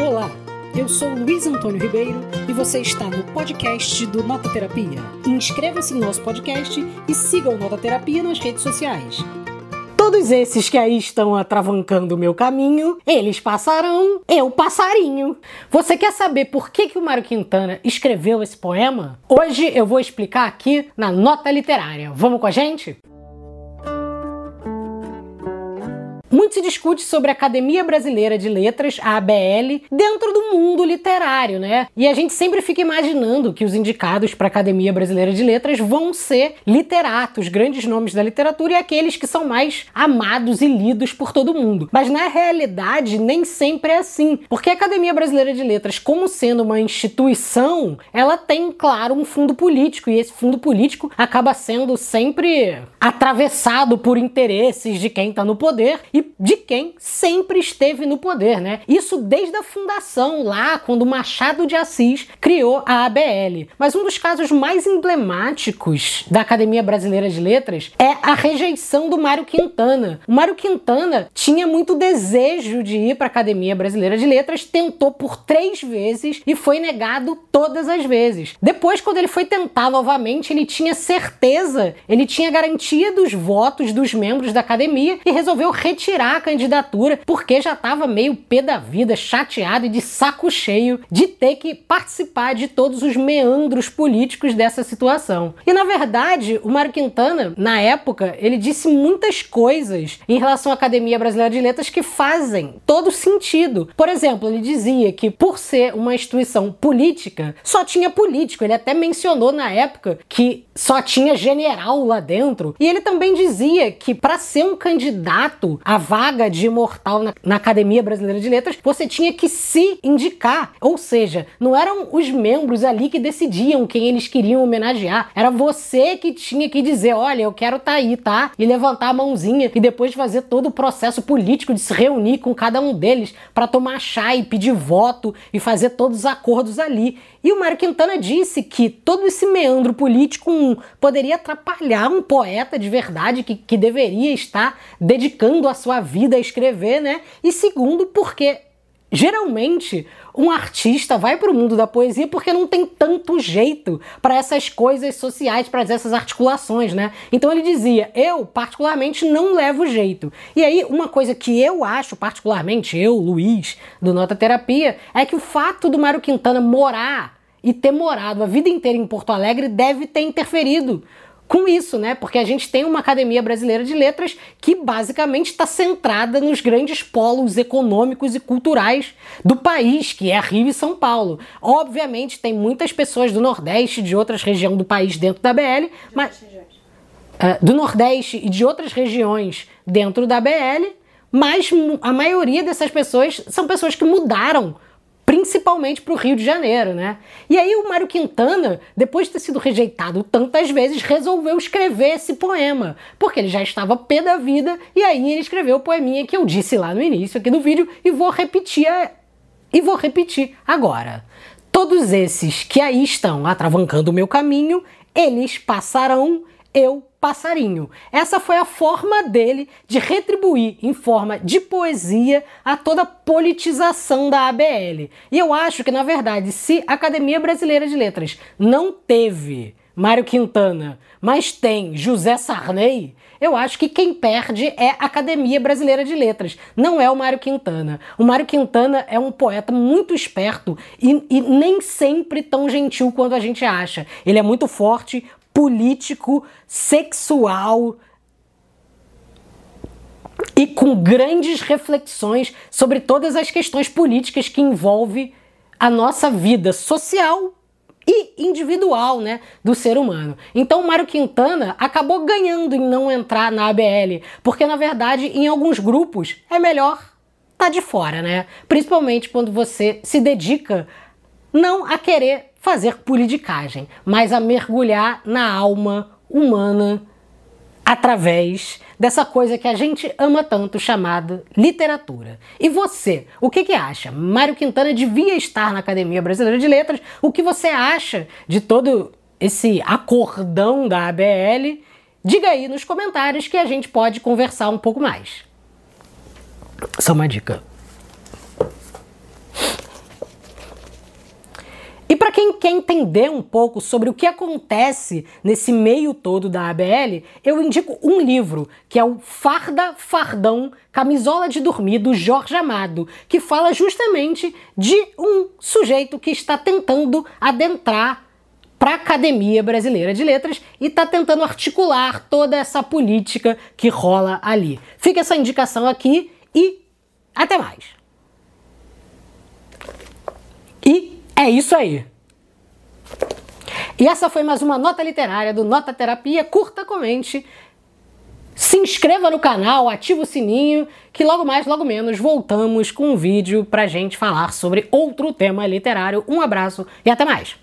Olá, eu sou Luiz Antônio Ribeiro e você está no podcast do Nota Terapia. Inscreva-se no nosso podcast e siga o Nota Terapia nas redes sociais. Todos esses que aí estão atravancando o meu caminho, eles passarão, eu passarinho. Você quer saber por que, que o Mário Quintana escreveu esse poema? Hoje eu vou explicar aqui na nota literária. Vamos com a gente? Muito se discute sobre a Academia Brasileira de Letras, a ABL, dentro do mundo literário, né? E a gente sempre fica imaginando que os indicados para a Academia Brasileira de Letras vão ser literatos, grandes nomes da literatura e aqueles que são mais amados e lidos por todo mundo. Mas na realidade, nem sempre é assim, porque a Academia Brasileira de Letras, como sendo uma instituição, ela tem, claro, um fundo político e esse fundo político acaba sendo sempre atravessado por interesses de quem está no poder e de quem sempre esteve no poder, né? Isso desde a fundação lá, quando Machado de Assis criou a ABL. Mas um dos casos mais emblemáticos da Academia Brasileira de Letras é a rejeição do Mário Quintana. O Mário Quintana tinha muito desejo de ir para a Academia Brasileira de Letras, tentou por três vezes e foi negado todas as vezes. Depois, quando ele foi tentar novamente, ele tinha certeza, ele tinha garantia dos votos dos membros da academia e resolveu retirar retirar a candidatura porque já estava meio pé da vida, chateado e de saco cheio de ter que participar de todos os meandros políticos dessa situação. E na verdade, o Mário Quintana, na época, ele disse muitas coisas em relação à Academia Brasileira de Letras que fazem todo sentido. Por exemplo, ele dizia que por ser uma instituição política, só tinha político. Ele até mencionou na época que só tinha general lá dentro. E ele também dizia que para ser um candidato a vaga de imortal na, na, Academia Brasileira de Letras, você tinha que se indicar. Ou seja, não eram os membros ali que decidiam quem eles queriam homenagear. Era você que tinha que dizer: olha, eu quero estar tá aí, tá? E levantar a mãozinha e depois fazer todo o processo político de se reunir com cada um deles para tomar chá e pedir voto e fazer todos os acordos ali. E o Mário Quintana disse que todo esse meandro político poderia atrapalhar um poeta de verdade que, que deveria estar dedicando a sua vida a escrever, né? E segundo, porque geralmente um artista vai para o mundo da poesia porque não tem tanto jeito para essas coisas sociais, para essas articulações, né? Então ele dizia: eu particularmente não levo jeito. E aí uma coisa que eu acho particularmente eu, Luiz, do Nota Terapia, é que o fato do Mário Quintana morar e ter morado a vida inteira em Porto Alegre deve ter interferido com isso, né? Porque a gente tem uma Academia Brasileira de Letras que basicamente está centrada nos grandes polos econômicos e culturais do país, que é Rio e São Paulo. Obviamente tem muitas pessoas do Nordeste e de outras regiões do país dentro da BL, mas uh, do Nordeste e de outras regiões dentro da BL, mas a maioria dessas pessoas são pessoas que mudaram principalmente para o Rio de Janeiro, né? E aí o Mário Quintana, depois de ter sido rejeitado tantas vezes, resolveu escrever esse poema, porque ele já estava pé da vida, e aí ele escreveu o poeminha que eu disse lá no início aqui do vídeo e vou repetir a... e vou repetir agora. Todos esses que aí estão atravancando o meu caminho, eles passarão, eu passarinho. Essa foi a forma dele de retribuir em forma de poesia a toda a politização da ABL. E eu acho que, na verdade, se a Academia Brasileira de Letras não teve Mário Quintana, mas tem José Sarney, eu acho que quem perde é a Academia Brasileira de Letras, não é o Mário Quintana. O Mário Quintana é um poeta muito esperto e, e nem sempre tão gentil quanto a gente acha. Ele é muito forte, político, sexual e com grandes reflexões sobre todas as questões políticas que envolvem a nossa vida social e individual, né, do ser humano. Então, Mário Quintana acabou ganhando em não entrar na ABL, porque na verdade, em alguns grupos é melhor tá de fora, né? Principalmente quando você se dedica não a querer fazer politicagem, mas a mergulhar na alma humana através dessa coisa que a gente ama tanto chamada literatura. E você, o que, que acha? Mário Quintana devia estar na Academia Brasileira de Letras? O que você acha de todo esse acordão da ABL? Diga aí nos comentários que a gente pode conversar um pouco mais. Só uma dica. Entender um pouco sobre o que acontece nesse meio todo da ABL, eu indico um livro, que é o Farda Fardão Camisola de Dormir, do Jorge Amado, que fala justamente de um sujeito que está tentando adentrar para a Academia Brasileira de Letras e está tentando articular toda essa política que rola ali. Fica essa indicação aqui e até mais. E é isso aí. E essa foi mais uma nota literária do Nota Terapia. Curta, comente, se inscreva no canal, ativa o sininho, que logo mais, logo menos, voltamos com um vídeo pra gente falar sobre outro tema literário. Um abraço e até mais!